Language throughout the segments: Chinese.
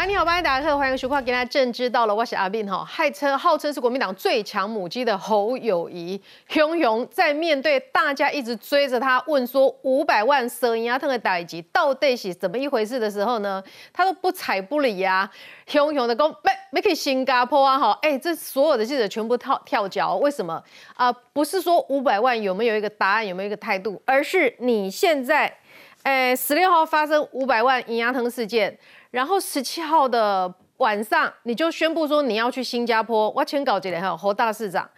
喂，你好，欢迎大家好，欢迎收看《今天政知道了》，我是阿斌哈。害称号称是国民党最强母鸡的侯友谊，雄雄在面对大家一直追着他问说五百万蛇银牙疼的代级到底是怎么一回事的时候呢，他都不睬不理呀，雄雄的讲没没去新加坡啊哈，哎，这所有的记者全部跳跳脚，为什么啊？不是说五百万有没有一个答案，有没有一个态度，而是你现在，哎，十六号发生五百万银牙疼事件。然后十七号的晚上，你就宣布说你要去新加坡。我先搞这里哈侯大市长，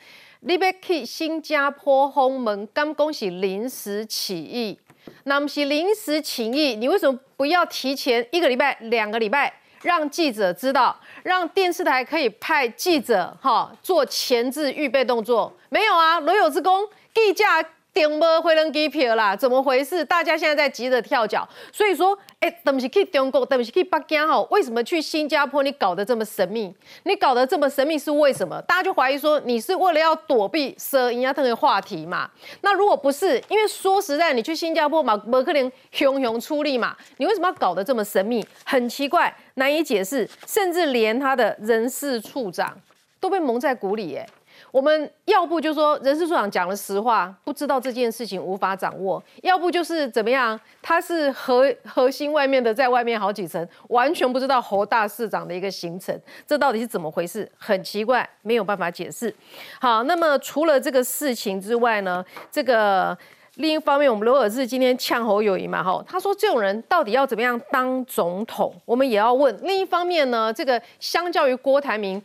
你要去新加坡轰门，刚恭喜临时起意，那么是临时起意，你为什么不要提前一个礼拜、两个礼拜，让记者知道，让电视台可以派记者哈做前置预备动作？没有啊，罗有之功，记者。订无回人机票啦，怎么回事？大家现在在急着跳脚，所以说，哎，等不是去中国，等不是去北京哈？为什么去新加坡？你搞得这么神秘？你搞得这么神秘是为什么？大家就怀疑说你是为了要躲避蛇银啊这个话题嘛？那如果不是，因为说实在，你去新加坡嘛，不可能雄雄出力嘛？你为什么要搞得这么神秘？很奇怪，难以解释，甚至连他的人事处长都被蒙在鼓里耶。我们要不就说人事处长讲了实话，不知道这件事情无法掌握；要不就是怎么样，他是核核心外面的，在外面好几层，完全不知道侯大市长的一个行程，这到底是怎么回事？很奇怪，没有办法解释。好，那么除了这个事情之外呢，这个另一方面，我们罗尔志今天呛侯友谊嘛，哈，他说这种人到底要怎么样当总统？我们也要问。另一方面呢，这个相较于郭台铭。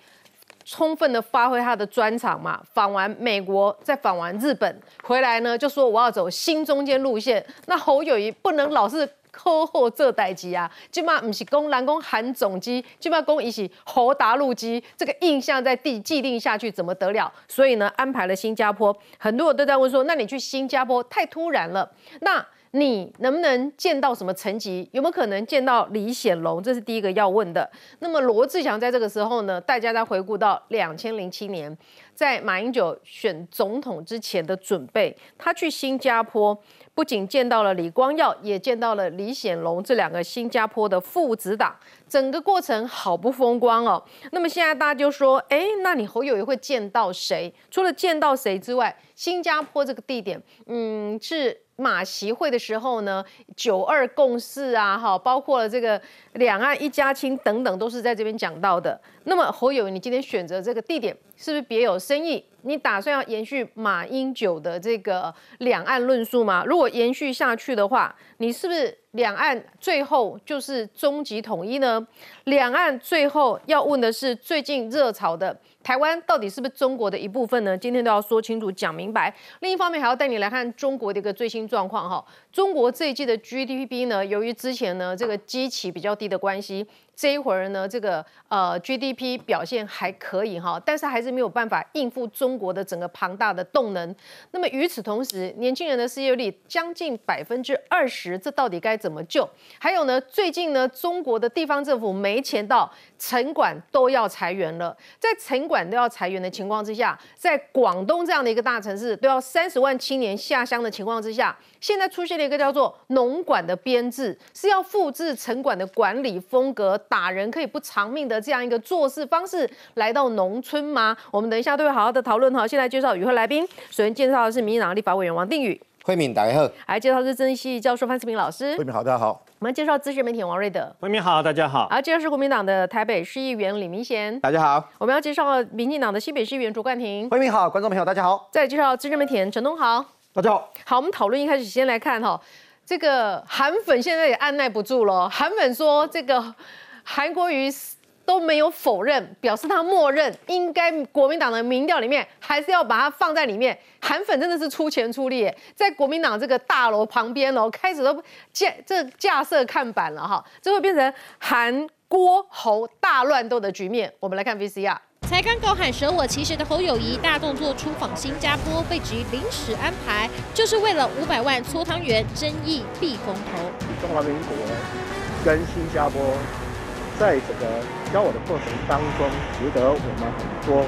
充分的发挥他的专长嘛，访完美国，再访完日本回来呢，就说我要走新中间路线。那侯友谊不能老是扣后这代机啊，起码不是攻蓝攻韩总机，起码攻一起侯达陆机，这个印象在地既定下去怎么得了？所以呢，安排了新加坡，很多人都在问说，那你去新加坡太突然了，那。你能不能见到什么层级？有没有可能见到李显龙？这是第一个要问的。那么罗志祥在这个时候呢？大家在回顾到两千零七年，在马英九选总统之前的准备，他去新加坡，不仅见到了李光耀，也见到了李显龙这两个新加坡的父子党。整个过程好不风光哦。那么现在大家就说，哎，那你侯友谊会见到谁？除了见到谁之外，新加坡这个地点，嗯，是。马习会的时候呢，九二共识啊，哈，包括了这个两岸一家亲等等，都是在这边讲到的。那么侯友，你今天选择这个地点，是不是别有深意？你打算要延续马英九的这个两岸论述吗？如果延续下去的话，你是不是两岸最后就是终极统一呢？两岸最后要问的是最近热潮的。台湾到底是不是中国的一部分呢？今天都要说清楚、讲明白。另一方面，还要带你来看中国的一个最新状况哈。中国这一季的 GDP 呢，由于之前呢这个基期比较低的关系。这一会儿呢，这个呃 GDP 表现还可以哈，但是还是没有办法应付中国的整个庞大的动能。那么与此同时，年轻人的失业率将近百分之二十，这到底该怎么救？还有呢，最近呢，中国的地方政府没钱到城管都要裁员了。在城管都要裁员的情况之下，在广东这样的一个大城市都要三十万青年下乡的情况之下，现在出现了一个叫做农管的编制，是要复制城管的管理风格。打人可以不偿命的这样一个做事方式来到农村吗？我们等一下都会好好的讨论哈。现在介绍与会来宾，首先介绍的是民进党立法委员王定宇，慧敏大家好。来介绍是政治系教授范思平老师，慧敏好，大家好。我们介绍资深媒体王瑞德，慧敏好，大家好。好，介绍是国民党的台北市议员李明贤，大家好。我们要介绍民进党的新北市议员卓冠廷，慧敏好，观众朋友大家好。再介绍资深媒体人陈东豪，大家好。好，我们讨论一开始先来看哈，这个韩粉现在也按耐不住了，韩粉说这个。韩国瑜都没有否认，表示他默认应该国民党的民调里面还是要把它放在里面。韩粉真的是出钱出力，在国民党这个大楼旁边哦，开始都架这架设看板了哈，这会变成韩郭侯大乱斗的局面。我们来看 VCR，才刚高喊舍我其谁的侯友谊大动作出访新加坡，被指临时安排，就是为了五百万搓汤圆争议避风头。中华民国跟新加坡。在这个交往的过程当中，值得我们很多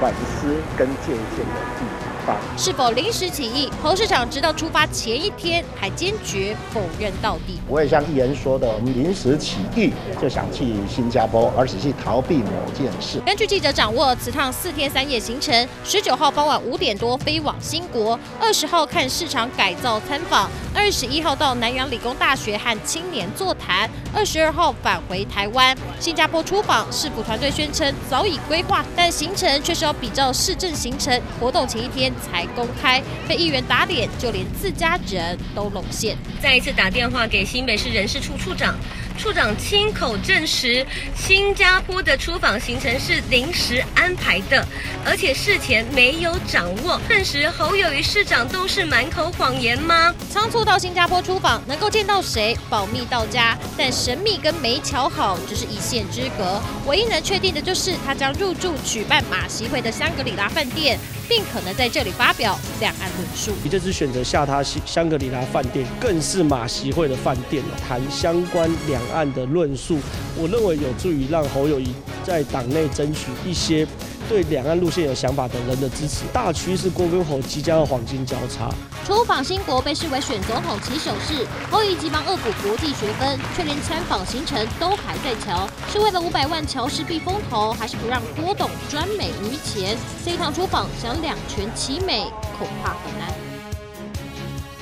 反思跟借鉴的地方。是否临时起意？侯市长直到出发前一天还坚决否认到底。我也像议员说的，我们临时起意就想去新加坡，而且是逃避某件事。根据记者掌握，此趟四天三夜行程，十九号傍晚五点多飞往新国，二十号看市场改造参访，二十一号到南洋理工大学和青年座谈，二十二号返回台湾。新加坡出访，市府团队宣称早已规划，但行程却是要比照市政行程，活动前一天才公开，被议员打脸，就连自家人都露馅。再一次打电话给新北市人事处处长，处长亲口证实，新加坡的出访行程是临时安排的，而且事前没有掌握。证实侯友谊市长都是满口谎言吗？仓促到新加坡出访，能够见到谁？保密到家，但神秘跟没瞧好只是一线之隔。唯一能确定的就是他将入住举办马席会的香格里拉饭店，尽可能在这里发表两岸论述。你这次选择下榻香香格里拉饭店，更是马席会的饭店，谈相关两岸的论述，我认为有助于让侯友谊在党内争取一些对两岸路线有想法的人的支持。大趋势郭跟侯即将要黄金交叉。出访新国被视为选总统起手势，侯友急忙恶补国际学分，却连参访行程都还在瞧，是为了五百万乔氏避风头，还是不让郭董专美于前？这一趟出访想两全其美，恐怕很难。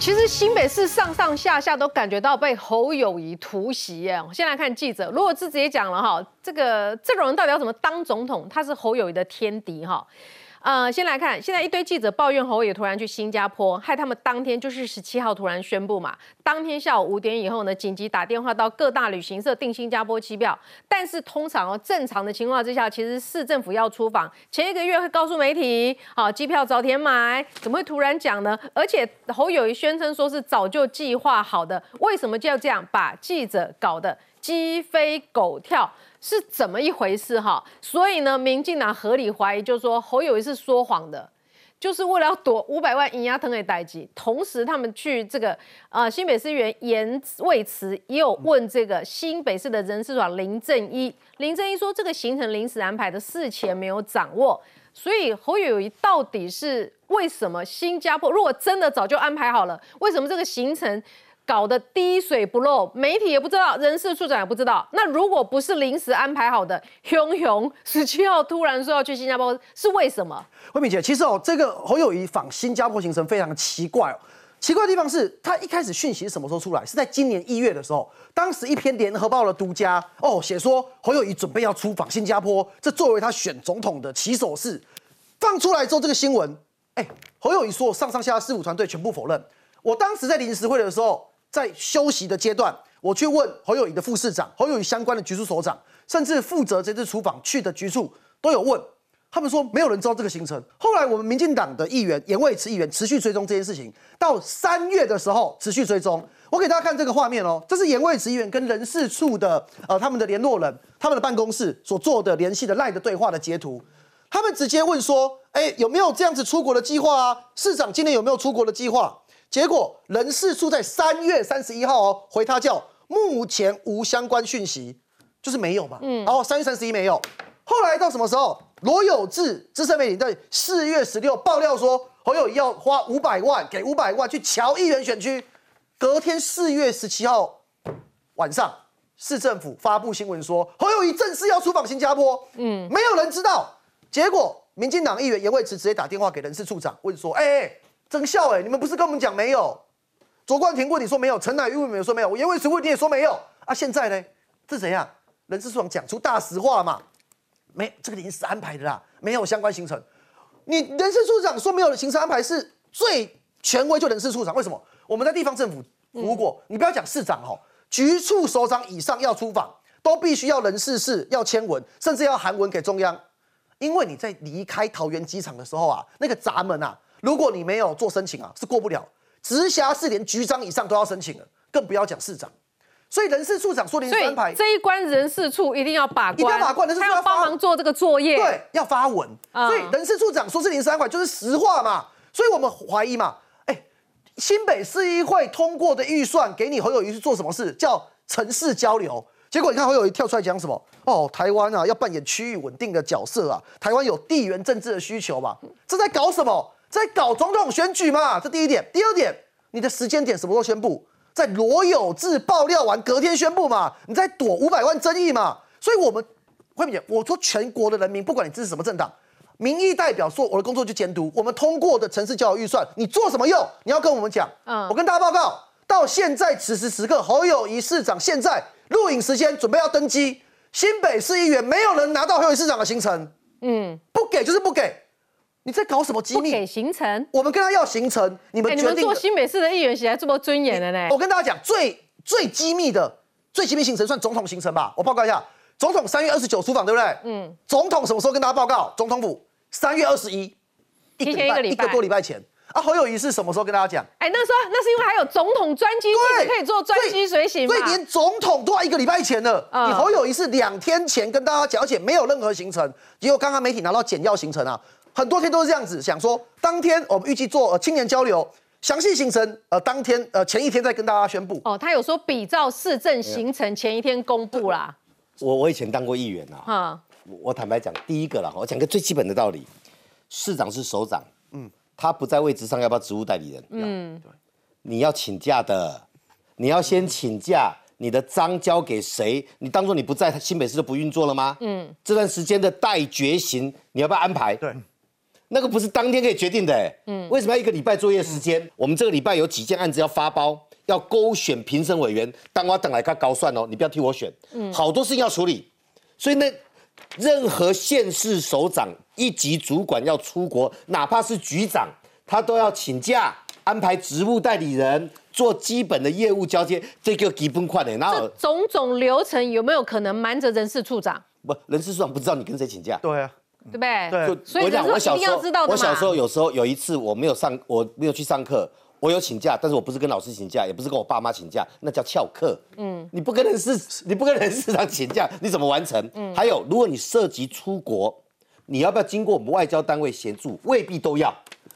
其实新北市上上下下都感觉到被侯友谊突袭耶。我先来看记者，如果自己也讲了哈，这个这种人到底要怎么当总统？他是侯友谊的天敌哈。呃，先来看，现在一堆记者抱怨侯友突然去新加坡，害他们当天就是十七号突然宣布嘛，当天下午五点以后呢，紧急打电话到各大旅行社订新加坡机票。但是通常哦，正常的情况之下，其实市政府要出访前一个月会告诉媒体，好，机票早点买，怎么会突然讲呢？而且侯友谊宣称说是早就计划好的，为什么就要这样把记者搞得鸡飞狗跳？是怎么一回事哈？所以呢，民进党合理怀疑，就是说侯友谊是说谎的，就是为了要躲五百万银压腾的代级。同时，他们去这个呃新北市议员严卫慈也有问这个新北市的人事长林正一，林正一说这个行程临时安排的事前没有掌握，所以侯友谊到底是为什么新加坡如果真的早就安排好了，为什么这个行程？搞得滴水不漏，媒体也不知道，人事处长也不知道。那如果不是临时安排好的，熊熊十七号突然说要去新加坡，是为什么？慧敏姐，其实哦，这个侯友谊访新加坡行程非常奇怪哦。奇怪的地方是他一开始讯息什么时候出来？是在今年一月的时候，当时一篇联合报的独家哦写说侯友谊准备要出访新加坡，这作为他选总统的起手式。放出来之后，这个新闻，哎，侯友谊说上上下下事务团队全部否认。我当时在临时会的时候。在休息的阶段，我去问侯友谊的副市长、侯友谊相关的局处所长，甚至负责这次出访去的局处都有问，他们说没有人知道这个行程。后来我们民进党的议员严卫慈议员持续追踪这件事情，到三月的时候持续追踪。我给大家看这个画面哦，这是严卫慈议员跟人事处的呃他们的联络人、他们的办公室所做的联系的赖的对话的截图。他们直接问说：“哎，有没有这样子出国的计划啊？市长今年有没有出国的计划？”结果人事处在三月三十一号哦回他叫目前无相关讯息，就是没有嘛。嗯，然后三月三十一没有，后来到什么时候？罗有志资深媒体在四月十六爆料说侯友谊要花五百万给五百万去乔议员选区，隔天四月十七号晚上市政府发布新闻说侯友谊正式要出访新加坡。嗯，没有人知道。结果民进党议员严惠慈直接打电话给人事处长问说：“哎。”真笑哎！你们不是跟我们讲没有？卓冠廷问你说没有，陈乃玉问你说没有，我严伟慈问你也说没有啊！现在呢？这怎样？人事处长讲出大实话嘛？没，这个临时安排的啦，没有相关行程。你人事处长说没有的行程安排是最权威，就人事处长。为什么？我们在地方政府服务过，你不要讲市长哦，局处首长以上要出访，都必须要人事室要签文，甚至要函文给中央，因为你在离开桃园机场的时候啊，那个闸门啊。如果你没有做申请啊，是过不了。直辖市连局长以上都要申请了，更不要讲市长。所以人事处长说临时安排，这一关人事处一定要把关，一定要把关。人事处要帮忙做这个作业，对，要发文。所以人事处长说是临时安排，就是实话嘛。所以我们怀疑嘛，哎，新北市议会通过的预算给你侯友谊去做什么事？叫城市交流。结果你看侯友谊跳出来讲什么？哦，台湾啊要扮演区域稳定的角色啊，台湾有地缘政治的需求嘛，这在搞什么？在搞总统选举嘛？这第一点。第二点，你的时间点什么时候宣布？在罗有志爆料完隔天宣布嘛？你在躲五百万争议嘛？所以我们慧敏姐，我说全国的人民，不管你支持什么政党，民意代表说我的工作就监督我们通过的城市交友预算，你做什么用？你要跟我们讲。嗯我跟大家报告，到现在此时此刻，侯友谊市长现在录影时间准备要登机，新北市议员没有人拿到侯友谊市长的行程，嗯，不给就是不给，你在搞什么机不给密？行程。我们跟他要行程，你们决定的。们做新北市的议员，写来这么尊严的呢？我跟大家讲，最最机密的、最机密行程算总统行程吧。我报告一下，总统三月二十九出访，对不对？嗯。总统什么时候跟大家报告？总统府三月二十一，一提前一个礼拜一个多礼拜前。啊，侯友谊是什么时候跟大家讲？哎、那时候那是因为还有总统专机，可以做专机随行所以。连总统都要一个礼拜前了。嗯你侯友谊是两天前跟大家讲，而且没有任何行程。结果刚刚媒体拿到简要行程啊，很多天都是这样子，想说当天我们预计做呃青年交流，详细行程呃当天呃前一天再跟大家宣布。哦，他有说比照市政行程前一天公布啦。我我以前当过议员啊，哈，我我坦白讲，第一个啦，我讲个最基本的道理，市长是首长，嗯，他不在位置上，要不要职务代理人？嗯，你要请假的，你要先请假，你的章交给谁？你当做你不在，新北市就不运作了吗？嗯，这段时间的待决行，你要不要安排？对，那个不是当天可以决定的、欸，嗯，为什么要一个礼拜作业时间？我们这个礼拜有几件案子要发包，要勾选评审委员，当我等来看高算哦，你不要替我选，嗯，好多事情要处理，所以那任何县市首长一级主管要出国，哪怕是局长，他都要请假，安排职务代理人做基本的业务交接，这个基本款的，然后种种流程有没有可能瞒着人事处长，不人事处长不知道你跟谁请假，对啊，对不对？对就所以人讲，我小时候。我小时候有时候有一次我没有上，我没有去上课，我有请假，但是我不是跟老师请假，也不是跟我爸妈请假，那叫翘课。嗯，你不跟人事，你不跟人事长请假，你怎么完成？嗯，还有，如果你涉及出国，你要不要经过我们外交单位协助？未必都要。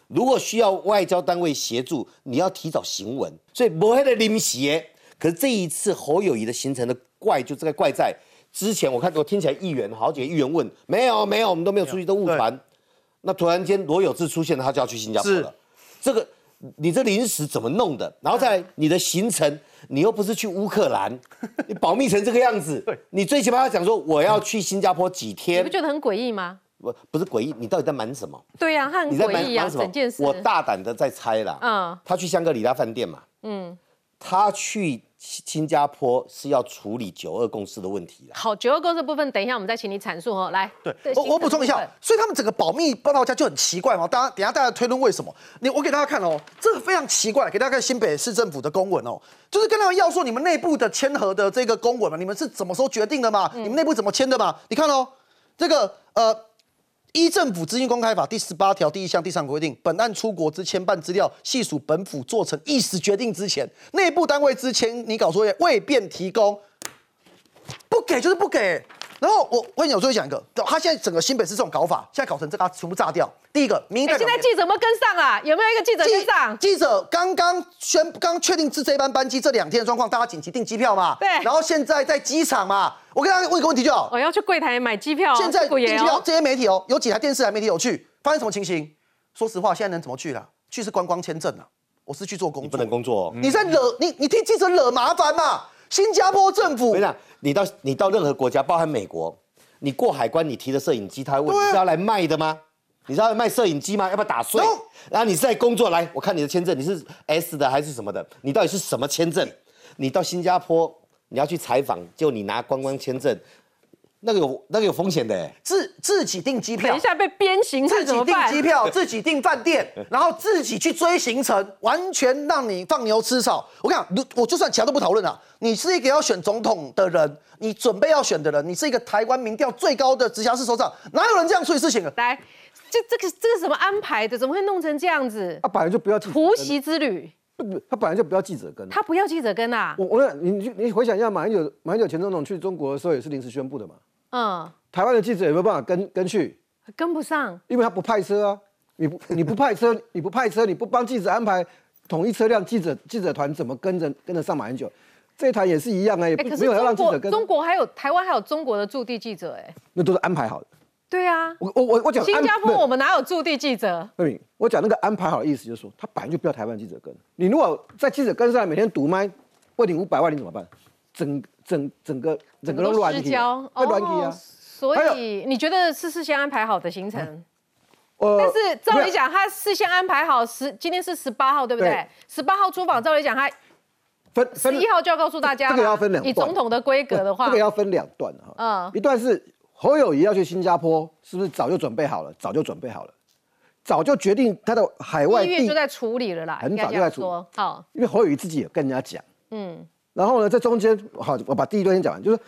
如果需要外交单位协助，你要提早行文，所以不会的临时。可是这一次侯友谊的行程的怪就这个怪在之前，我看我听起来议员好几个议员问，没有没有，我们都没有出去，都误传。那突然间罗有志出现了，他就要去新加坡了。这个你这临时怎么弄的？然后再来你的行程，你又不是去乌克兰，你保密成这个样子，你最起码要讲说我要去新加坡几天你不，觉得很诡异吗？不不是诡异，你到底在瞒什么？对呀、他很你在诡异啊，瞒瞒什么整件？事。我大胆的在猜啦，嗯他去香格里拉饭店嘛，嗯，他去新加坡是要处理九二共识的问题啦。好，九二共识部分，等一下我们再请你阐述哦。来，对，我我补充一下，所以他们整个保密报道家就很奇怪嘛。大家等一下大家推论为什么？你我给大家看哦，这个非常奇怪，给大家看新北市政府的公文哦，就是跟他们要说你们内部的签合的这个公文嘛，你们是怎么时候决定的嘛？你们内部怎么签的嘛？你看哦，这个呃。依政府资讯公开法第十八条第一项第三个规定，本案出国之签办资料，系属本府做成意思决定之前，内部单位之前你搞作业未便提供，不给就是不给。然后我我跟你讲，我最后讲一个，他现在整个新北市这种搞法，现在搞成这个，他全部炸掉。第一个，民意哎、代表现在记者有没有跟上啊？有没有一个记者跟上？记者刚刚宣刚确定是这班班机这两天的状况，大家紧急订机票嘛。对然后现在在机场嘛，我跟大家问一个问题就好。我要去柜台买机票，现在这股也订机票哦。这些媒体哦，有几台电视台媒体有去，发生什么情形？说实话，现在能怎么去啦？去是观光签证啊，我是去做工作，你不能工作、哦。你在惹你你替记者惹麻烦嘛？新加坡政府我跟你讲，你到你到任何国家，包含美国，你过海关，你提的摄影机，他会问啊你是要来卖的吗？你是要来卖摄影机吗？要不要打碎 No？然后你是在工作，来，我看你的签证，你是 S 的还是什么的？你到底是什么签证？你到新加坡，你要去采访，就你拿观光签证，那个有那个有风险的、欸。自自己订机票等一，下被鞭刑自？己订机票，自己订饭店，然后自己去追行程，完全让你放牛吃草。我跟你讲，如我就算其他都不讨论了，你是一个要选总统的人，你准备要选的人，你是一个台湾民调最高的直辖市首长，哪有人这样处理事情啊？来，这这个这个什么安排的？怎么会弄成这样子？他本来就不要突袭之旅，不他本来就不要记者跟。他不要记者跟啊？我我你你你回想一下，马英九马英九前总统去中国的时候也是临时宣布的嘛。嗯，台湾的记者有没有办法跟跟去？跟不上。因为他不派车啊，你不你不派车，你不派车，你不帮记者安排统一车辆，记者记者团怎么跟着跟着上马英九？这一台也是一样啊，也没有要让记者跟，中国还有台湾还有中国的驻地记者，哎，那都是安排好的。对啊，我我我我讲新加坡我们哪有驻地记者？慧敏，我讲那个安排好的意思就是说，他本来就不要台湾记者跟。你如果在记者跟上每天堵麦，问你五百万，你怎么办？整整整个整个都乱起失焦来，会乱起哦啊。所以你觉得是事先安排好的行程？呃但是照理讲，他事先安排好十，今天是十八号，对不对对？十八号出访，照理讲，他分十一号就要告诉大家了。这个要分两段以总统的规格的话这个，要分两段哈。嗯一段是侯友谊要去新加坡，是不是早就准备好了？早就准备好了，早就决定他的海外地一月就在处理了啦，很早就在处理。好，因为侯友谊自己也跟人家讲，嗯然后呢，在中间好，我把第一段先讲完，就是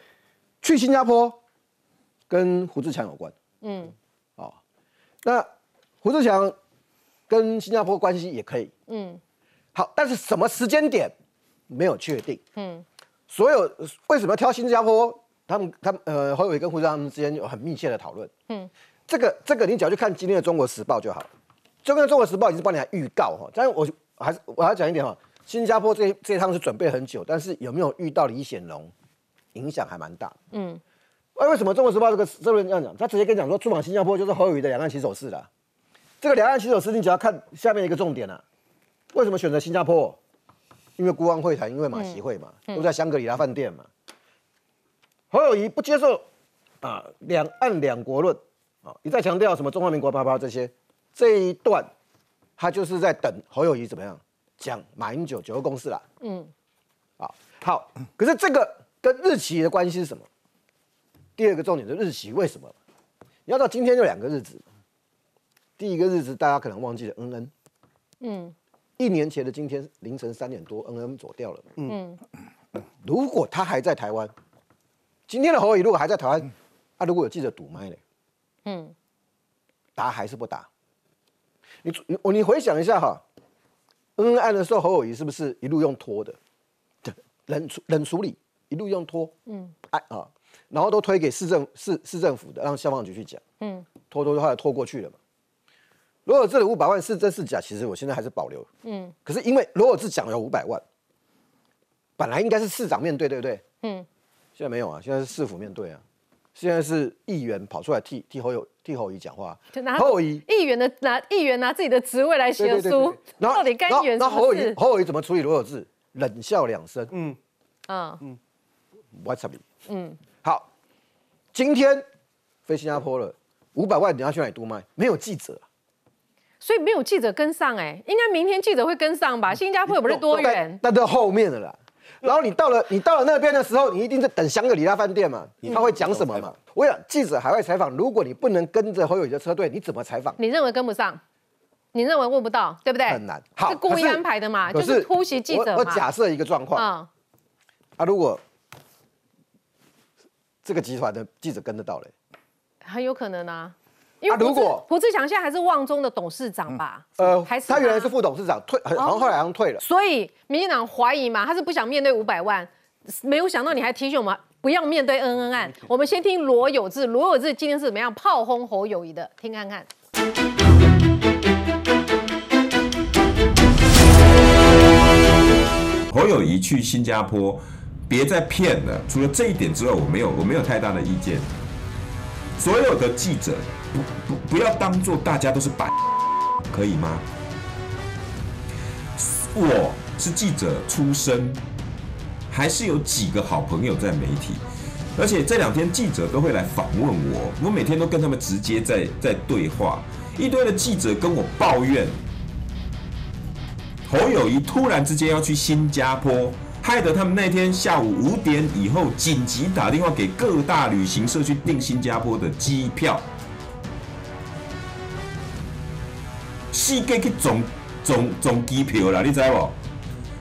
去新加坡跟胡志强有关。嗯哦，那胡志强跟新加坡关系也可以嗯好，但是什么时间点没有确定。嗯所有为什么要挑新加坡？他们他们呃侯友谊跟胡志强他们之间有很密切的讨论。嗯，这个这个你只要去看今天的《中国时报》就好了。中国时报》已经是帮你来预告哈，但是我还是我还要讲一点哈，新加坡这这一趟是准备很久，但是有没有遇到李显龙，影响还蛮大。嗯，哎，为什么《中国时报》这个这个人这样讲？他直接跟你讲说，出访新加坡就是侯友谊的两岸起手式了。这个两岸起手式，你只要看下面一个重点啊，为什么选择新加坡？因为国王会谈，因为马习会嘛，都在香格里拉饭店嘛。侯友谊不接受啊两岸两国论啊，一再强调什么中华民国啪啪这些，这一段他就是在等侯友谊怎么样讲马英九九二共识啦。嗯啊，好，可是这个跟日期的关系是什么？第二个重点是日期，为什么？你要到今天就两个日子，第一个日子大家可能忘记了恩恩，嗯一年前的今天凌晨三点多，恩恩走掉了。嗯如果他还在台湾，今天的侯友宜如果还在台湾，啊，如果有记者堵麦嘞，嗯打还是不答？你你你回想一下哈，恩恩案的时候，侯友谊是不是一路用拖的，对冷处冷处理，一路用拖，嗯哎啊，然后都推给市政市市政府的，让消防局去讲，嗯拖拖后来拖过去了嘛。罗尔志的五百万是真是假？其实我现在还是保留。嗯可是因为罗尔志讲了五百万，本来应该是市长面对，对不对？嗯现在没有啊，现在是市府面对啊，现在是议员跑出来替替侯友替侯友谊讲话就拿，侯友谊议员的拿议员拿自己的职位来写书，然后到底干议员然后然后侯？友谊侯友谊怎么处理罗有志？冷笑两声，嗯嗯，What's up？嗯好，今天飞新加坡了，五百万你要去哪里督卖？没有记者啊，所以没有记者跟上哎、应该明天记者会跟上吧？新加坡又不是多远，那到后面的啦。然后你到了你到了那边的时候，你一定是等香格里拉饭店嘛，他会讲什么嘛？我想记者海外采访，如果你不能跟着侯友谊的车队，你怎么采访？你认为跟不上？你认为问不到，对不对？很难。好，是故意安排的嘛？可就是突袭记者嘛。我我假设一个状况嗯，啊，如果这个集团的记者跟得到嘞，很有可能啊。因为啊如果胡志胡志强现在还是旺中的董事长吧？呃，还是他原来是副董事长，退，好像后来好像退了。所以民进党怀疑嘛，他是不想面对五百万，没有想到你还提醒我们不要面对恩恩案。我们先听罗有志，罗有志今天是怎么样炮轰侯友谊的？听看看。侯友谊去新加坡，别再骗了。除了这一点之外，我没有我没有太大的意见。所有的记者不不不要当做大家都是白，可以吗？我是记者出身，还是有几个好朋友在媒体，而且这两天记者都会来访问我，我每天都跟他们直接在在对话。一堆的记者跟我抱怨，侯友谊突然之间要去新加坡，害得他们那天下午五点以后紧急打电话给各大旅行社去订新加坡的机票。四界去总总总机票啦，你知不？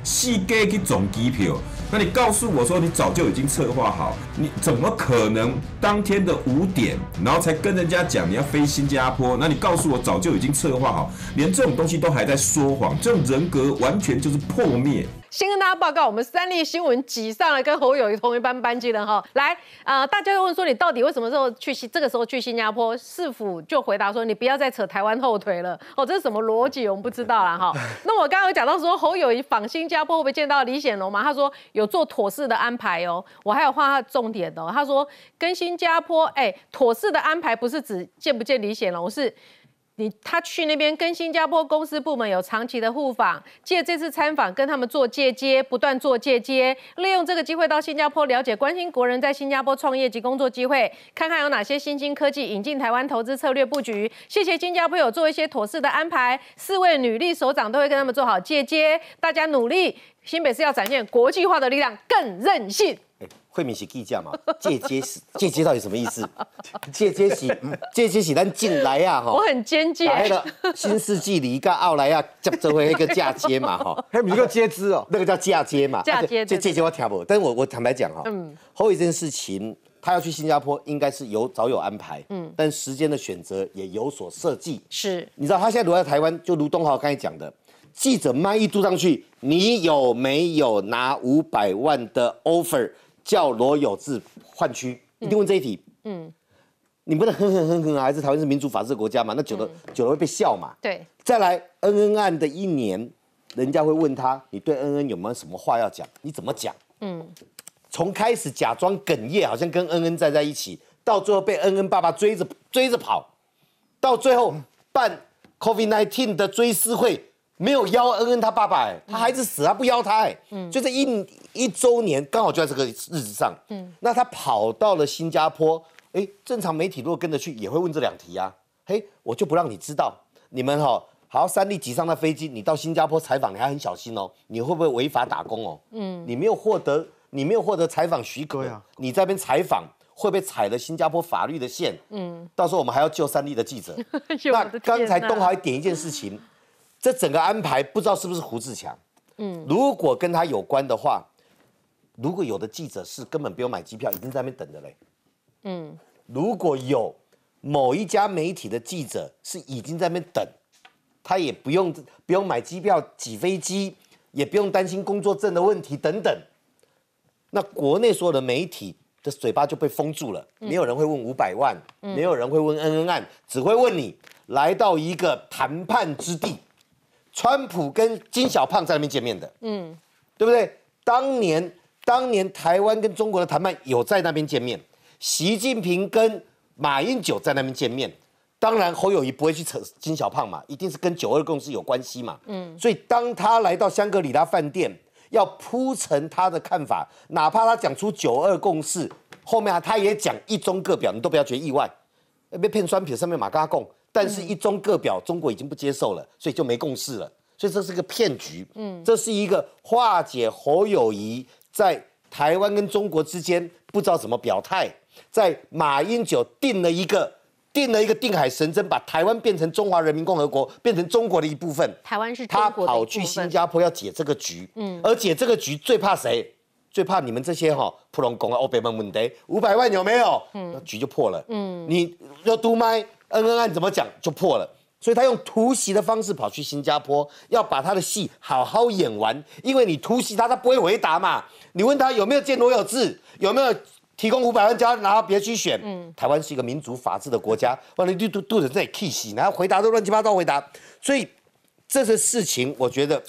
四界去总机票，那你告诉我说你早就已经策划好，你怎么可能当天的五点，然后才跟人家讲你要飞新加坡？那你告诉我早就已经策划好，连这种东西都还在说谎，这种人格完全就是破灭。先跟大家报告，我们三立新闻挤上了跟侯友谊同一班班机的哈。来，呃，大家都问说你到底为什么时候去新这个时候去新加坡？市府就回答说你不要再扯台湾后腿了。哦，这是什么逻辑？我们不知道啦哈。那我刚刚有讲到说侯友谊访新加坡会不会见到李显龙嘛？他说有做妥适的安排哦。我还有画他重点哦，他说跟新加坡哎妥适的安排不是指见不见李显龙是。你他去那边跟新加坡公司部门有长期的互访，借这次参访跟他们做借接，不断做借接，利用这个机会到新加坡了解关心国人在新加坡创业及工作机会，看看有哪些新兴科技引进台湾投资策略布局。谢谢新加坡有做一些妥适的安排，四位女力首长都会跟他们做好借接，大家努力，新北市要展现国际化的力量，更任性。惠民是计价嘛？借接是借接到底什么意思？借接是借接是咱进来呀哈。我很坚决。来了，新世纪里跟奥莱亚接这回一个嫁接嘛哈。还有一个接枝哦，那个叫嫁接嘛。嫁接。这借接我听不，但是我我坦白讲哈，嗯，后一件事情，他要去新加坡，应该是有早有安排，嗯，但时间的选择也有所设计。是，你知道他现在留在台湾，就如东豪刚才讲的，记者麦一嘟上去，你有没有拿五百万的 offer？叫罗有志换区，一定问这一题。嗯，你不能哼哼哼哼啊！还是台湾是民主法治国家嘛？那久了久了会被笑嘛？对。再来恩恩案的一年，人家会问他，你对恩恩有没有什么话要讲？你怎么讲？嗯。从开始假装哽咽，好像跟恩恩站在一起，到最后被恩恩爸爸追着追着跑，到最后办 COVID nineteen 的追思会。没有邀恩恩他爸爸哎，他孩子死他不邀他哎，嗯，就在一一周年刚好就在这个日子上，嗯，那他跑到了新加坡，哎，正常媒体如果跟着去也会问这两题啊，嘿，我就不让你知道，你们哈，好三立挤上那飞机，你到新加坡采访你还很小心哦，你会不会违法打工哦？嗯，你没有获得你没有获得采访许可呀，你在边采访会不会踩了新加坡法律的线？嗯，到时候我们还要救三立的记者。那刚才东豪还点一件事情。这整个安排不知道是不是胡志强？嗯，如果跟他有关的话，如果有的记者是根本不用买机票，已经在那边等的嘞。嗯，如果有某一家媒体的记者是已经在那边等，他也不用不用买机票挤飞机，也不用担心工作证的问题等等，那国内所有的媒体的嘴巴就被封住了，没有人会问五百万，没有人会问恩恩案，只会问你来到一个谈判之地。川普跟金小胖在那边见面的，嗯，对不对？当年当年台湾跟中国的谈判有在那边见面，习近平跟马英九在那边见面，当然侯友谊不会去扯金小胖嘛，一定是跟九二共识有关系嘛，嗯，所以当他来到香格里拉饭店，要铺陈他的看法，哪怕他讲出九二共识，后面啊他也讲一中各表，你都不要觉得意外，被骗酸皮上面马嘎贡。但是，一中各表，中国已经不接受了，所以就没共识了。所以这是个骗局。嗯，这是一个化解侯友谊在台湾跟中国之间不知道怎么表态，在马英九定了一个定了一个定海神针，把台湾变成中华人民共和国，变成中国的一部分。台湾是他跑去新加坡要解这个局。嗯，而解这个局最怕谁？最怕你们这些哈普通公啊，欧北门问题五百万有没有？嗯，局就破了。嗯，你要督麦。恩恩案怎么讲就破了，所以他用突袭的方式跑去新加坡，要把他的戏好好演完。因为你突袭他，他不会回答嘛。你问他有没有见罗有志，有没有提供五百万交，然后别去选。嗯，台湾是一个民主法治的国家，完了你肚肚子在 k 戏，然后回答都乱七八糟回答。所以这些事情，我觉得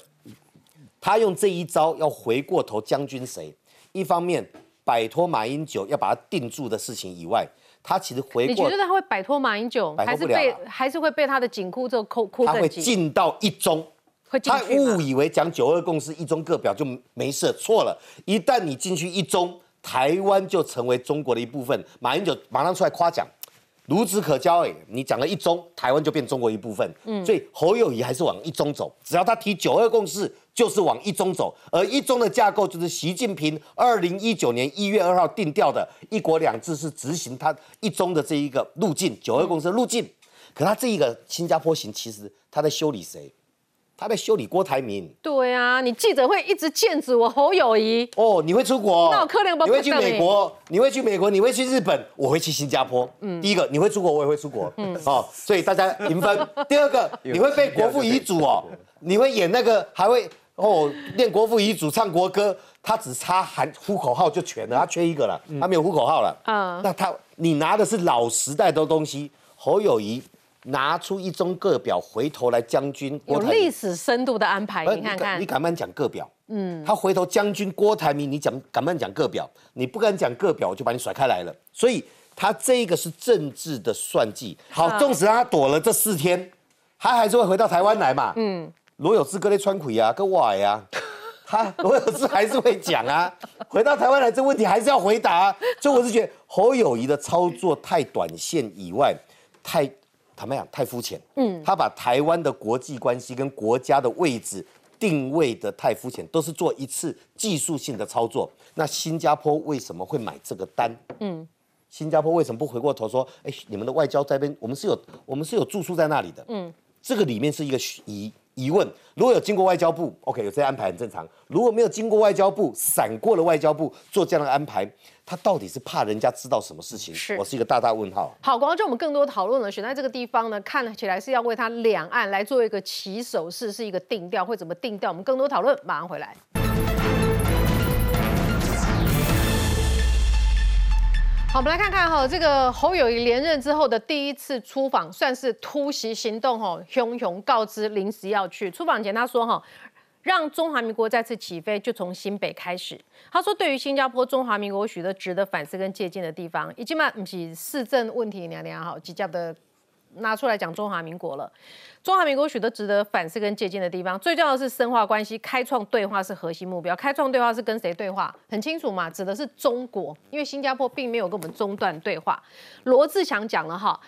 他用这一招要回过头将军谁？一方面摆脱马英九要把他定住的事情以外。他其实回过，你觉得他会摆脱马英九，还是被还是会被他的紧箍咒扣扣？他会进到一中，他误以为讲九二共识、一中各表就没事，错了。一旦你进去一中，台湾就成为中国的一部分。马英九马上出来夸奖。孺子可教哎，你讲了一中，台湾就变中国一部分。嗯，所以侯友谊还是往一中走，只要他提九二共识，就是往一中走。而一中的架构就是习近平二零一九年一月二号定调的一国两制，是执行他一中的这一个路径，九二共识路径。可他这一个新加坡行，其实他在修理谁？他在修理郭台铭。对啊，你记者会一直禁止我侯友谊。哦，你会出国？那我可能不你会去美国？你会去美国？你会去日本？我会去新加坡。嗯，第一个你会出国，我也会出国。嗯，哦，所以大家平分。第二个，你会被国父遗嘱哦，你会演那个，还会哦，念国父遗嘱，唱国歌，他只差喊呼口号就全了，他缺一个了，他没有呼口号了。嗯那他你拿的是老时代的东西，侯友谊拿出一中各表，回头来将军有郭台铭历史深度的安排，你看看你敢不敢讲各表？嗯，他回头将军郭台铭，你讲敢不敢讲各表？你不敢讲各表，我就把你甩开来了。所以他这个是政治的算计。好，啊纵使他躲了这四天，他还是会回到台湾来嘛。嗯，罗有志哥咧川葵啊，跟我呀。他罗有志还是会讲啊，回到台湾来这问题还是要回答、啊，所以我是觉得侯友谊的操作太短线以外，太坦白讲太肤浅。嗯，他把台湾的国际关系跟国家的位置定位的太肤浅，都是做一次技术性的操作。那新加坡为什么会买这个单？嗯，新加坡为什么不回过头说，哎，你们的外交在边，我们是有我们是有住宿在那里的。嗯，这个里面是一个疑疑问。如果有经过外交部，OK，有这些安排很正常；如果没有经过外交部，闪过了外交部做这样的安排，他到底是怕人家知道什么事情？是我是一个大大问号。好，广告就我们更多讨论了，选在这个地方呢，看起来是要为他两岸来做一个起手式，是一个定调，会怎么定调？我们更多讨论，马上回来。我们来看看哈，这个侯友谊连任之后的第一次出访，算是突袭行动哈，熊熊告知临时要去。出访前他说哈，让中华民国再次起飞，就从新北开始。他说，对于新加坡、中华民国有许多值得反思跟借鉴的地方，以及嘛不是市政问题娘娘好，直接的拿出来讲中华民国了。中华民国有许多值得反思跟借鉴的地方，最重要的是深化关系，开创对话是核心目标。开创对话是跟谁对话？很清楚嘛，指的是中国，因为新加坡并没有跟我们中断对话。罗志祥讲了哈。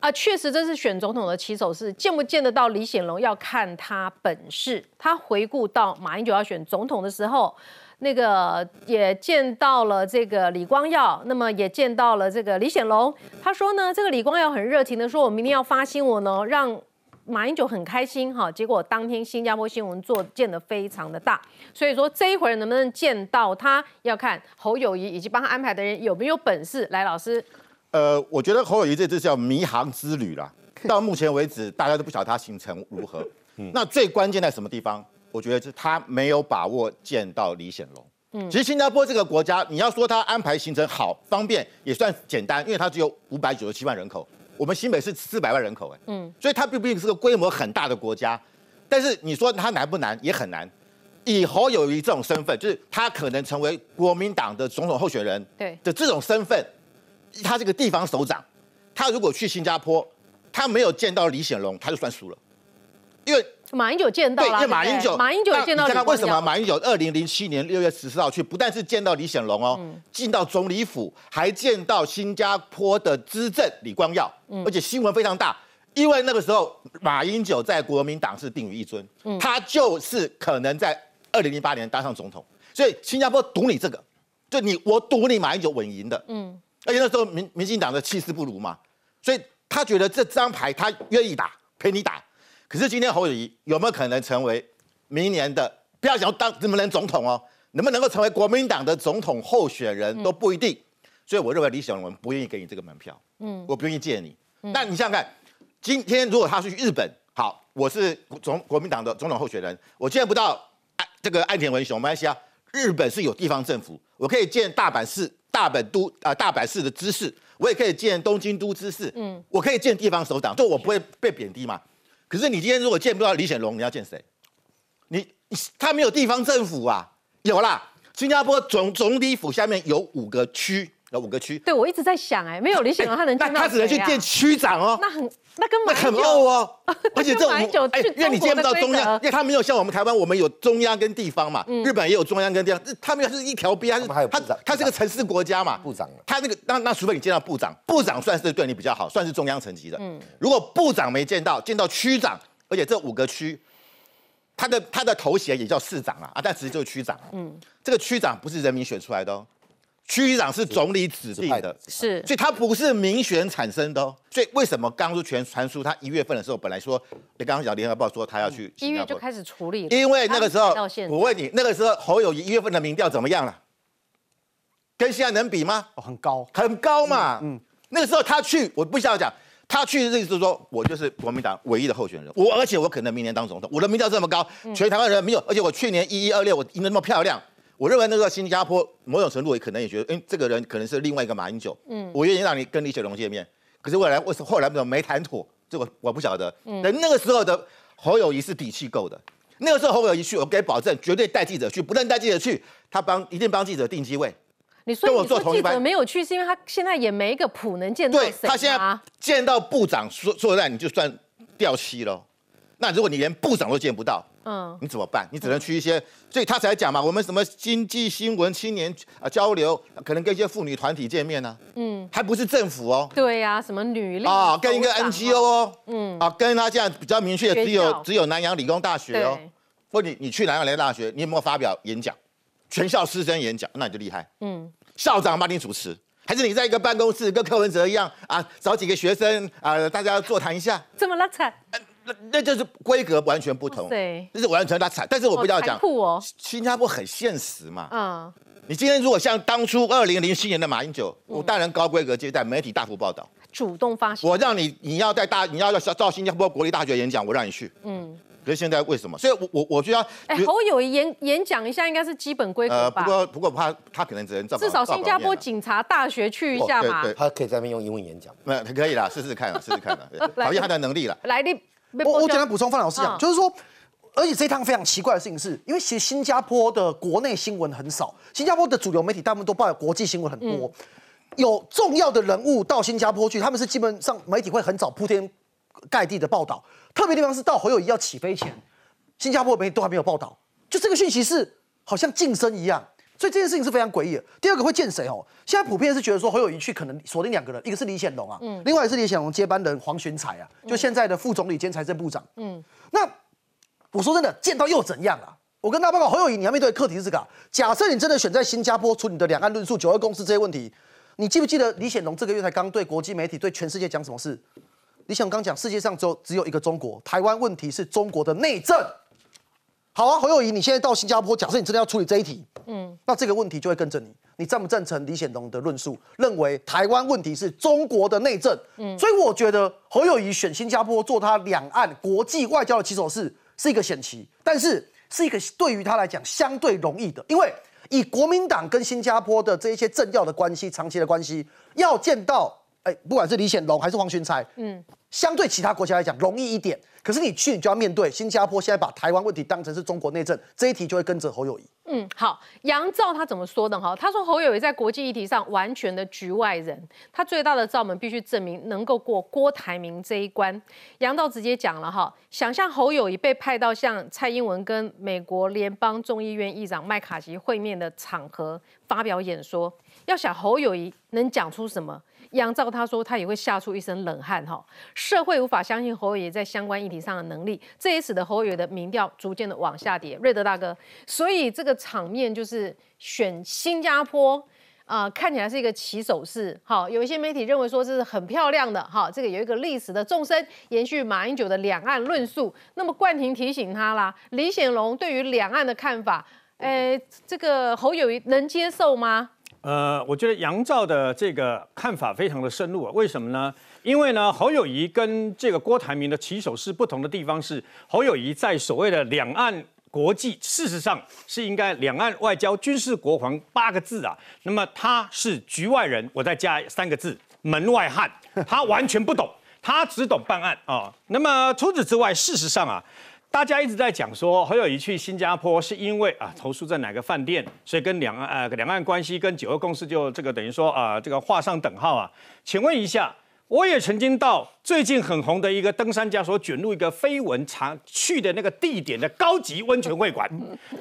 啊，确实这是选总统的起手式，见不见得到李显龙要看他本事。他回顾到马英九要选总统的时候，那个也见到了这个李光耀，那么也见到了这个李显龙。他说呢，这个李光耀很热情的说，我明天要发新闻哦，让马英九很开心哈。结果当天新加坡新闻做见得非常的大，所以说这一会儿能不能见到他，要看侯友谊以及帮他安排的人有没有本事。来，老师，呃，我觉得侯友谊这次叫迷航之旅啦，到目前为止大家都不晓得他行程如何。那最关键在什么地方？我觉得是他没有把握见到李显龙。嗯，其实新加坡这个国家，你要说他安排行程好方便，也算简单，因为它只有五百九十七万人口，我们新北是四百万人口，哎，嗯，所以它并不是个规模很大的国家。但是你说它难不难？也很难。以侯友谊这种身份，就是他可能成为国民党的总统候选人，对的这种身份，他这个地方首长，他如果去新加坡，他没有见到李显龙，他就算输了，因为马英九见到对，了，因为马英九，马英九也见到那你看看为什么马英九二零零七年六月十四号去，不但是见到李显龙哦，嗯。进到总理府，还见到新加坡的资政李光耀，嗯。而且新闻非常大。因为那个时候马英九在国民党是定于一尊，嗯。他就是可能在二零零八年当上总统，所以新加坡赌你这个，就你我赌你马英九稳赢的，嗯，而且那时候民民进党的气势不如嘛，所以他觉得这张牌他愿意打，陪你打。可是今天侯友谊有没有可能成为明年的？不要想要当能不能总统哦，能不能够成为国民党的总统候选人都不一定。所以我认为李显龙不愿意给你这个门票，嗯，我不愿意借你。那你想想看，今天如果他是去日本，好，我是总国民党的总统候选人，我见不到安这个岸田文雄，没关系啊。日本是有地方政府，我可以见大阪市、大阪都啊、大阪市的知事，我也可以见东京都知事，嗯，我可以见地方首长，就我不会被贬低嘛。可是你今天如果见不到李显龙，你要见谁？你你他没有地方政府啊，有啦，新加坡总总理府下面有五个区，有五个区，对我一直在想，哎，没有李显龙，他能那见到他只能去见区长哦。那很那跟马那很英九怄哦，而且这马英九去因为你见不到中央，因为他没有像我们台湾，我们有中央跟地方嘛，嗯日本也有中央跟地方，他们是一条边，他是他他是个城市国家嘛，部长他那个那那除非你见到部长，部长算是对你比较好，算是中央层级的。嗯，如果部长没见到，见到区长，而且这五个区，他的他的头衔也叫市长啊，啊，但其实就是区长。嗯，这个区长不是人民选出来的哦，区长是总理指定的。是所以他不是民选产生的哦。所以为什么刚出全传出他一月份的时候，本来说你刚刚讲联合报说他要去一月就开始处理，因为那个时候我问你，那个时候侯友谊一月份的民调怎么样了？跟现在能比吗？哦，很高。很高嘛。嗯，那个时候他去，我不需要讲，他去的意思是说，我就是国民党唯一的候选人，我而且我可能明年当总统，我的民调这么高，全台湾人没有，而且我去年一一二六我赢得那么漂亮，我认为那个新加坡某种程度也可能也觉得，哎，这个人可能是另外一个马英九，嗯，我愿意让你跟李雪龙见面，可是未来为什么后来为什么没谈妥？这个我不晓得。嗯，那个时候的侯友谊是底气够的，那个时候侯友谊去，我可以保证绝对带记者去，不能带记者去，他帮一定帮记者定机位。你说你说记者没有去，是因为他现在也没一个谱能见到谁他现在见到部长说说在你就算掉漆了。那如果你连部长都见不到，嗯，你怎么办？你只能去一些，所以他才讲嘛，我们什么经济新闻青年啊交流，可能跟一些妇女团体见面呢，嗯，还不是政府哦。对呀，什么女力啊，跟一个 NGO 哦，嗯，啊，跟他这样比较明确，只有只有南洋理工大学哦，或你你去南洋理工大学，你有没有发表演讲？全校师生演讲，那你就厉害。嗯，校长帮你主持，还是你在一个办公室跟柯文哲一样啊，找几个学生啊，大家座谈一下，这么拉惨？那那就是规格完全不同，对，这是完全他惨。但是我不要讲，新加坡很现实嘛。嗯，你今天如果像当初二零零七年的马英九，我当然高规格接待，媒体大幅报道，主动发我让你你要在大你要要到新加坡国立大学演讲，我让你去。嗯。可是现在为什么？所以，我我我觉得，哎，侯友演演讲一下，应该是基本规格吧。不过不过怕他可能只能照至少新加坡警察大学去一下嘛对。他可以在那边用英文演讲。那可以啦，试试看，试试看啦，考验他的能力了。来，你我我简单补充范老师讲，就是说，而且这趟非常奇怪的事情是，因为其实新加坡的国内新闻很少，新加坡的主流媒体大部分都报国际新闻很多，有重要的人物到新加坡去，他们是基本上媒体会很早铺天盖地的报道。特别地方是到侯友谊要起飞前，新加坡媒体都还没有报道，就这个讯息是好像晋升一样，所以这件事情是非常诡异的。第二个会见谁哦？现在普遍是觉得说侯友谊去可能锁定两个人，一个是李显龙啊，嗯，另外是李显龙接班人黄循才啊，就现在的副总理兼财政部长，嗯，那我说真的，见到又怎样啊？我跟大家报告，侯友谊你要面对的课题是这个：假设你真的选在新加坡处理你的两岸论述、九二共识这些问题，你记不记得李显龙这个月才刚对国际媒体、对全世界讲什么事？李显龙刚讲，世界上只有只有一个中国，台湾问题是中国的内政。好啊，侯友谊，你现在到新加坡，假设你真的要处理这一题，嗯，那这个问题就会跟着你。你赞不赞成李显龙的论述，认为台湾问题是中国的内政？嗯，所以我觉得侯友谊选新加坡做他两岸国际外交的起手式是一个险棋，但是是一个对于他来讲相对容易的，因为以国民党跟新加坡的这一些政要的关系、长期的关系，要见到。哎，不管是李显龙还是黄循才，嗯，相对其他国家来讲容易一点。可是你去，你就要面对新加坡现在把台湾问题当成是中国内政，这一题就会跟着侯友谊。嗯，好，杨照他怎么说的哈？他说侯友谊在国际议题上完全的局外人，他最大的罩门必须证明能够过郭台铭这一关。杨照直接讲了哈，想象侯友谊被派到像蔡英文跟美国联邦众议院议长麦卡锡会面的场合发表演说，要想侯友谊能讲出什么？杨照他说，他也会吓出一身冷汗哈。社会无法相信侯友宜在相关议题上的能力，这也使得侯友宜的民调逐渐的往下跌。瑞德大哥，所以这个场面就是选新加坡啊，看起来是一个起手式。好，有一些媒体认为说这是很漂亮的哈，这个有一个历史的纵深，延续马英九的两岸论述。那么冠廷提醒他啦，李显龙对于两岸的看法，诶，这个侯友宜能接受吗？呃，我觉得杨照的这个看法非常的深入啊。为什么呢？因为呢，侯友谊跟这个郭台铭的起手是不同的地方是，侯友谊在所谓的两岸国际，事实上是应该两岸外交、军事、国防八个字啊。那么他是局外人，我再加三个字门外汉，他完全不懂，他只懂办案啊。那么除此之外，事实上啊。大家一直在讲说侯友谊去新加坡是因为啊投诉在哪个饭店，所以跟两岸呃两岸关系跟九二共识就这个等于说啊这个画上等号啊。请问一下，我也曾经到最近很红的一个登山家所卷入一个绯闻常去的那个地点的高级温泉会馆，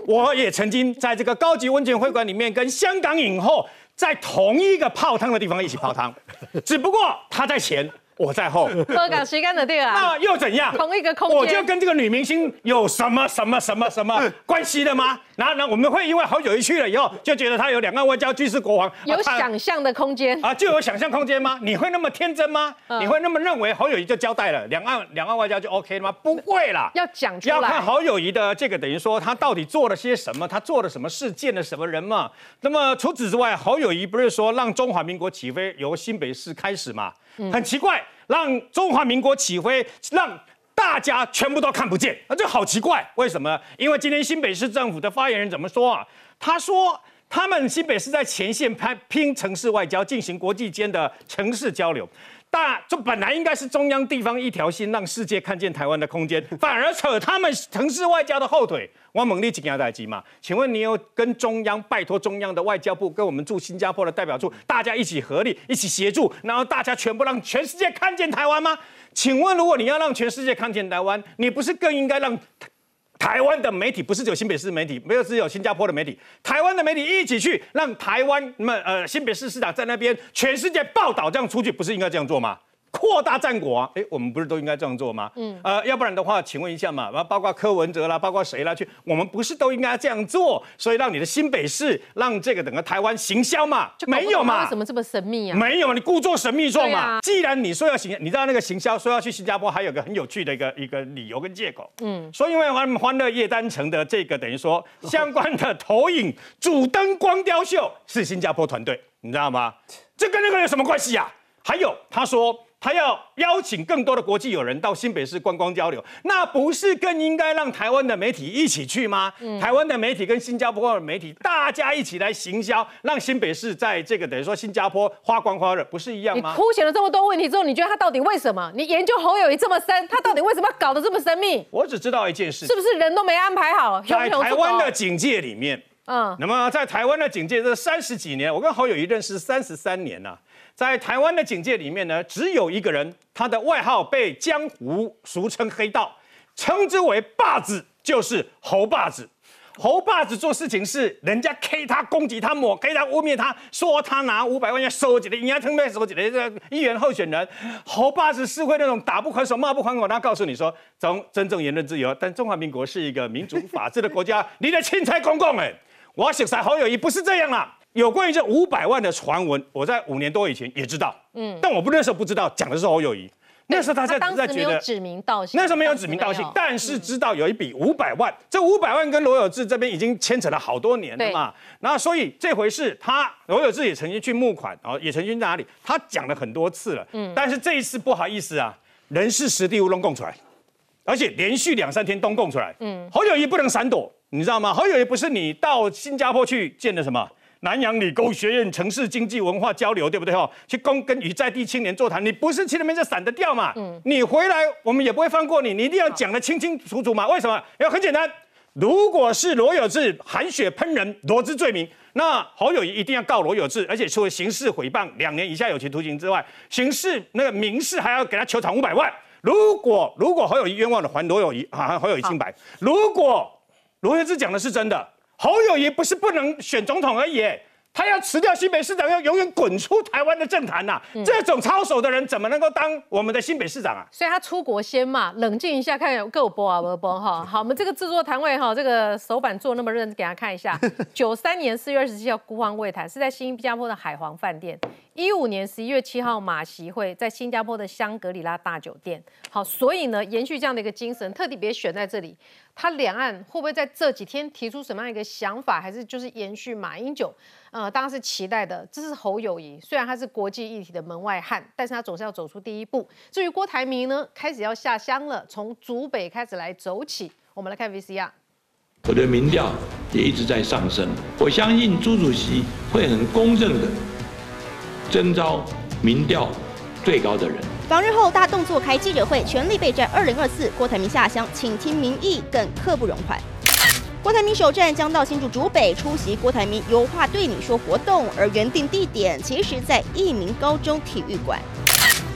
我也曾经在这个高级温泉会馆里面跟香港影后在同一个泡汤的地方一起泡汤，只不过他在前。我在后，喝港时间的对啊，那又怎样？同一个空间，我就跟这个女明星有什么什么什么什么关系的吗？然后呢，我们会因为好久一去了以后，就觉得她有两岸外交、军事、国王，有想象的空间啊，就有想象空间吗？你会那么天真吗？你会那么认为侯友谊就交代了两岸两岸外交就 OK 了吗？不会啦，要讲出来，要看侯友谊的这个等于说他到底做了些什么，他做了什么事，见了什么人嘛？那么除此之外，侯友谊不是说让中华民国起飞由新北市开始嘛？很奇怪，让中华民国起飞，让大家全部都看不见，那这好奇怪，为什么？因为今天新北市政府的发言人怎么说啊？他说。他们新北市在前线拍拼城市外交，进行国际间的城市交流。大这本来应该是中央地方一条心，让世界看见台湾的空间，反而扯他们城市外交的后腿。汪猛力几件代机嘛？请问你有跟中央拜托中央的外交部跟我们驻新加坡的代表处，大家一起合力，一起协助，然后大家全部让全世界看见台湾吗？请问如果你要让全世界看见台湾，你不是更应该让？台湾的媒体不是只有新北市媒体，没有只有新加坡的媒体，台湾的媒体一起去让台湾们呃新北市市长在那边全世界报道，这样出去不是应该这样做吗？扩大战果啊！哎，我们不是都应该这样做吗？嗯，呃，要不然的话，请问一下嘛，包括柯文哲啦，包括谁啦，去，我们不是都应该这样做？所以让你的新北市，让这个整个台湾行销嘛，就没有嘛？为什么这么神秘啊？没有嘛，你故作神秘状嘛。既然你说要行，你知道那个行销说要去新加坡，还有个很有趣的一个一个理由跟借口。嗯，说因为欢欢乐夜单城的这个等于说 相关的投影主灯光雕秀是新加坡团队，你知道吗？这跟那个有什么关系呀？还有他说。他要邀请更多的国际友人到新北市观光交流，那不是更应该让台湾的媒体一起去吗？台湾的媒体跟新加坡的媒体大家一起来行销，让新北市在这个等于说新加坡花光花热，不是一样吗？你凸显了这么多问题之后，你觉得他到底为什么？你研究侯友谊这么深，他到底为什么要搞得这么神秘？我只知道一件事，是不是人都没安排好？在台湾的警戒里面，嗯，那么在台湾的警戒这三十几年，我跟侯友谊认识三十三年了。在台湾的警界里面呢，只有一个人，他的外号被江湖俗称黑道，称之为霸子，就是侯霸子。侯霸子做事情是人家 K 他攻击他抹 K 他污蔑他说他拿五百万元收集的，人家特别收集的这个议员候选人。侯霸子是会那种打不还手骂不还口，他告诉你说，从真正言论自由，但中华民国是一个民主法治的国家，你的钦差公公哎，我写在侯友谊不是这样啦。有关于这五百万的传闻，我在五年多以前也知道，嗯，但我不那时候不知道讲的是侯友谊，那时候大家只在觉得指名道姓，那时候没有指名道姓，但是知道有一笔五百万，这五百万跟罗有志这边已经牵扯了好多年了嘛，那所以这回事，他罗有志也曾经去募款，哦也曾经在哪里，他讲了很多次了，嗯，但是这一次不好意思啊，人事实地乌龙供出来，而且连续两三天都供出来，嗯，侯友谊不能闪躲，你知道吗？侯友谊不是你到新加坡去见的什么？南洋理工学院城市经济文化交流，对不对哈？去跟跟与在地青年座谈，你不是去那边就散得掉嘛？嗯，你回来我们也不会放过你，你一定要讲得清清楚楚嘛？为什么？因为很简单，如果是罗有志含血喷人，罗织罪名，那侯友谊一定要告罗有志，而且除了刑事诽谤两年以下有期徒刑之外，刑事那个民事还要给他求偿五百万。如果如果侯友谊冤枉的还罗友谊啊，侯友谊清白。如果罗有志讲的是真的。侯友谊不是不能选总统而已，他要辞掉新北市长，要永远滚出台湾的政坛呐！这种操守的人怎么能够当我们的新北市长啊？所以他出国先嘛，冷静一下，看有够播啊不播哈。好，我们这个制作单位哈，这个手板做那么认真，给他看一下。九三年四月二十七号孤芳未谈是在新加坡的海皇饭店。一五年十一月七号马席会在新加坡的香格里拉大酒店。好，所以呢，延续这样的一个精神，特地别选在这里。他两岸会不会在这几天提出什么样一个想法，还是就是延续马英九？呃，当然是期待的。这是侯友谊，虽然他是国际议题的门外汉，但是他总是要走出第一步。至于郭台铭呢，开始要下乡了，从竹北开始来走起。我们来看 VCR。我的民调也一直在上升，我相信朱主席会很公正的征召民调最高的人。访日后大动作开记者会，全力备战二零二四。郭台铭下乡，请听民意，更刻不容缓。郭台铭首站将到新竹竹北出席郭台铭有话对你说活动，而原定地点其实在益民高中体育馆。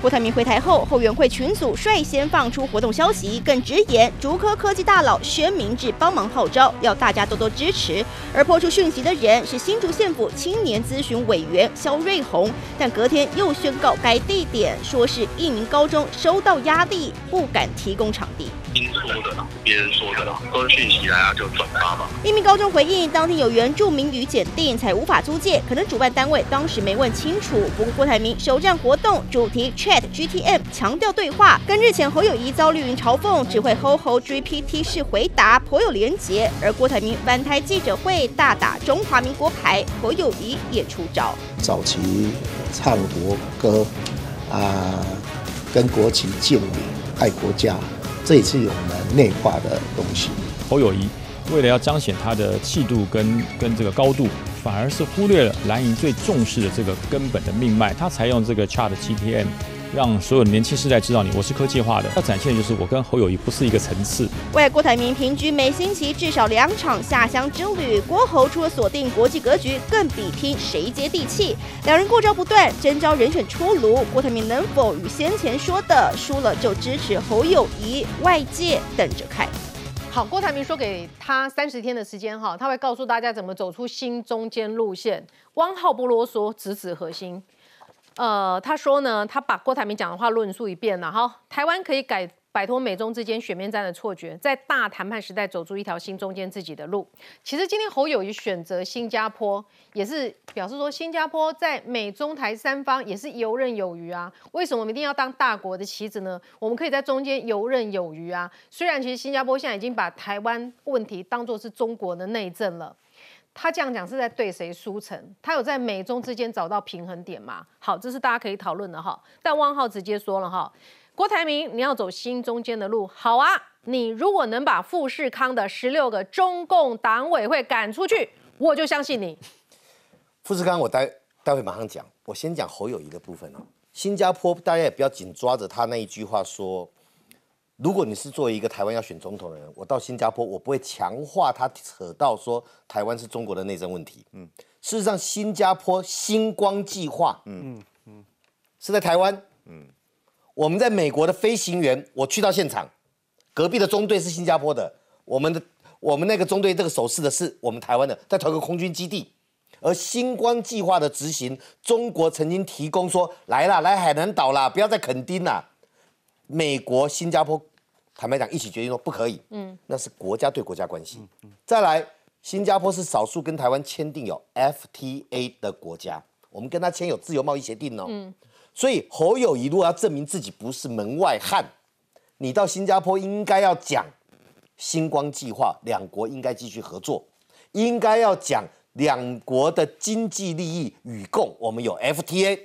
郭台铭回台后，后援会群组率先放出活动消息，更直言竹科科技大佬宣明志帮忙号召，要大家多多支持。而破出讯息的人是新竹县府青年咨询委员肖瑞红，但隔天又宣告该地点说是一名高中收到压力，不敢提供场地。听说的啦，别人说的啦，都是讯息来啊就转发嘛。一名高中回应，当天有原住民语检定才无法租借，可能主办单位当时没问清楚。不过郭台铭首站活动主题 Chat GTM，强调对话，跟日前侯友谊遭绿云嘲讽只会 Ho Ho GPT 式回答颇有连结。而郭台铭翻台记者会大打中华民国牌，侯友谊也出招。早期唱国歌。啊，跟国旗敬礼、爱国家，这也是我们内化的东西。侯友谊为了要彰显他的气度跟跟这个高度，反而是忽略了蓝营最重视的这个根本的命脉，他采用这个 Chat GTM。让所有年轻世代知道你，我是科技化的。要展现的就是我跟侯友谊不是一个层次。为郭台铭平均每星期至少两场下乡之旅，郭侯除了锁定国际格局，更比拼谁接地气。两人过招不断，征招人选出炉，郭台铭能否与先前说的输了就支持侯友谊？外界等着看。好，郭台铭说给他三十天的时间哈，他会告诉大家怎么走出新中间路线。汪浩不啰嗦，直指核心。呃，他说呢，他把郭台铭讲的话论述一遍了哈。台湾可以改摆脱美中之间选面战的错觉，在大谈判时代走出一条新中间自己的路。其实今天侯友谊选择新加坡，也是表示说新加坡在美中台三方也是游刃有余啊。为什么我们一定要当大国的棋子呢？我们可以在中间游刃有余啊。虽然其实新加坡现在已经把台湾问题当作是中国的内政了。他这样讲是在对谁输成？他有在美中之间找到平衡点吗？好，这是大家可以讨论的哈。但汪浩直接说了哈，郭台铭你要走新中间的路，好啊，你如果能把富士康的十六个中共党委会赶出去，我就相信你。富士康我待待会马上讲，我先讲侯友谊的部分哦。新加坡大家也不要紧抓着他那一句话说。如果你是作为一个台湾要选总统的人，我到新加坡，我不会强化他扯到说台湾是中国的内政问题。嗯，事实上，新加坡星光计划，嗯嗯是在台湾。嗯，我们在美国的飞行员，我去到现场，隔壁的中队是新加坡的，我们的我们那个中队这个手势的是我们台湾的，在同一个空军基地。而星光计划的执行，中国曾经提供说来啦，来海南岛啦，不要再垦丁啦。美国、新加坡，坦白讲，一起决定说不可以。嗯，那是国家对国家关系。再来，新加坡是少数跟台湾签订有 FTA 的国家，我们跟他签有自由贸易协定哦。嗯，所以侯友谊如果要证明自己不是门外汉，你到新加坡应该要讲星光计划，两国应该继续合作，应该要讲两国的经济利益与共，我们有 FTA。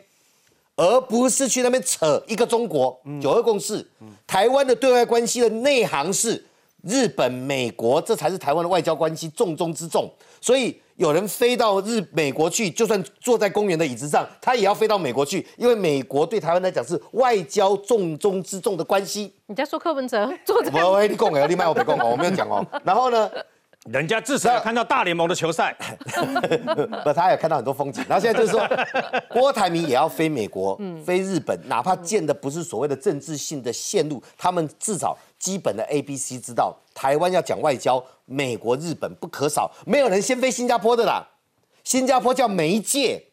而不是去那边扯一个中国九二共识，台湾的对外关系的内行是日本、美国，这才是台湾的外交关系重中之重。所以有人飞到日美国去，就算坐在公园的椅子上，他也要飞到美国去，因为美国对台湾来讲是外交重中之重的关系。你在说柯文哲？坐在我你讲哎，你卖我别讲哦，我没有讲哦。然后呢？人家至少看到大联盟的球赛，不，他也看到很多风景。然后现在就是说，郭台铭也要飞美国，飞日本，哪怕建的不是所谓的政治性的线路，他们至少基本的 A、B、C 知道，台湾要讲外交，美国、日本不可少。没有人先飞新加坡的啦，新加坡叫媒介，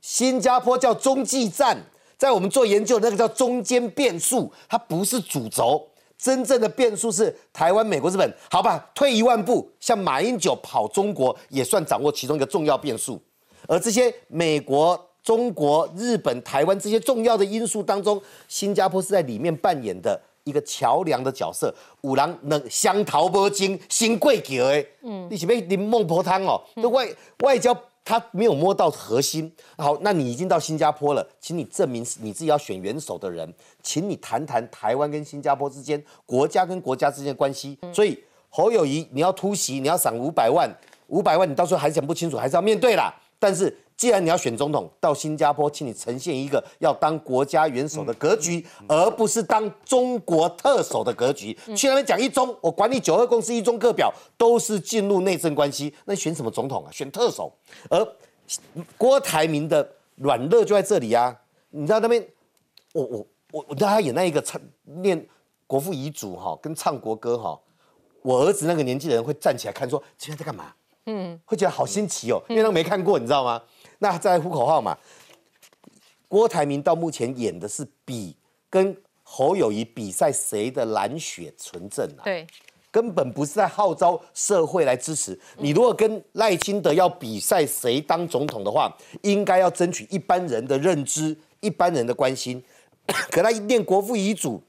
新加坡叫中继站，在我们做研究那个叫中间变数，它不是主轴。真正的变数是台湾、美国、日本，好吧？退一万步，像马英九跑中国，也算掌握其中一个重要变数。而这些美国、中国、日本、台湾这些重要的因素当中，新加坡是在里面扮演的一个桥梁的角色。五郎能香桃波金新贵桥哎，嗯，你是不是啉孟婆汤哦？这外外交。他没有摸到核心。好，那你已经到新加坡了，请你证明你自己要选元首的人，请你谈谈台湾跟新加坡之间国家跟国家之间的关系。所以侯友谊，你要突袭，你要赏五百万，五百万你到时候还讲不清楚，还是要面对啦。但是。既然你要选总统，到新加坡，请你呈现一个要当国家元首的格局，而不是当中国特首的格局。去那边讲一中，我管你九二共识、一中各表，都是进入内政关系。那选什么总统啊？选特首。而郭台铭的软肋就在这里啊！你知道那边，我我我我让他演那一个唱念国父遗嘱哈，跟唱国歌哈，我儿子那个年纪的人会站起来看，说今天在干嘛？嗯，会觉得好新奇哦，因为他没看过，你知道吗？那在呼口号嘛，郭台铭到目前演的是比跟侯友谊比赛谁的蓝血纯正啊？对，根本不是在号召社会来支持你。如果跟赖清德要比赛谁当总统的话，应该要争取一般人的认知、一般人的关心。可他一念国父遗嘱、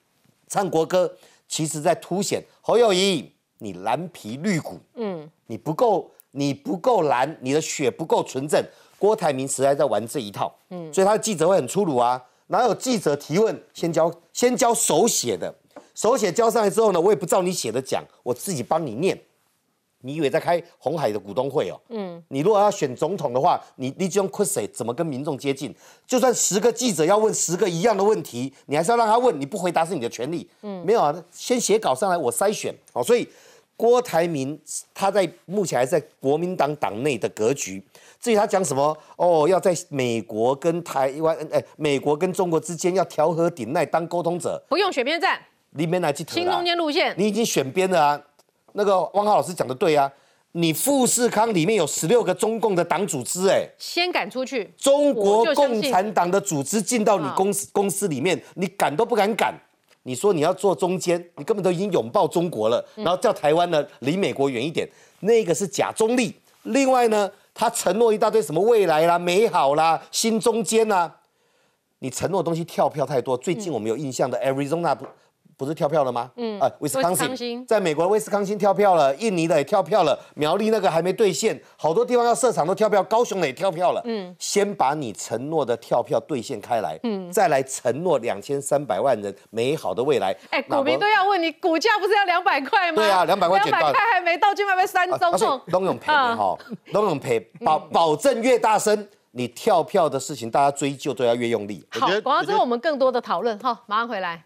唱国歌，其实在凸显侯友谊你蓝皮绿骨，嗯，你不够，你不够蓝，你的血不够纯正。郭台铭实在在玩这一套，嗯，所以他的记者会很粗鲁啊。哪有记者提问先交先交手写的，手写交上来之后呢，我也不照你写的讲，我自己帮你念。你以为在开红海的股东会哦？嗯，你如果要选总统的话，你你就用 q u i 怎么跟民众接近？就算十个记者要问十个一样的问题，你还是要让他问，你不回答是你的权利。嗯，没有啊，先写稿上来，我筛选。哦，所以郭台铭他在目前还在国民党党内的格局。至于他讲什么哦，要在美国跟台湾，哎，美国跟中国之间要调和顶赖当沟通者，不用选边站，里面来去新中间路线，你已经选边了啊。那个汪浩老师讲的对啊，你富士康里面有十六个中共的党组织，哎，先赶出去，中国共产党的组织进到你公司公司里面，你赶都不敢赶。你说你要做中间，你根本都已经拥抱中国了，然后叫台湾呢离美国远一点，那个是假中立。另外呢，他承诺一大堆什么未来啦、美好啦、新中间啦，你承诺的东西跳票太多。最近我们有印象的 Arizona 不？是跳票了吗？嗯，啊，威斯康星在美国威斯康星跳票了，印尼的也跳票了，苗栗那个还没兑现，好多地方要设厂都跳票，高雄的也跳票了。嗯，先把你承诺的跳票兑现开来，嗯，再来承诺两千三百万人美好的未来。哎，股民都要问你，股价不是要两百块吗？对啊，两百块两百块还没到，就卖卖三中哦。龙永赔哈，龙永赔保保证越大声，你跳票的事情大家追究都要越用力。好，广告之后我们更多的讨论哈，马上回来。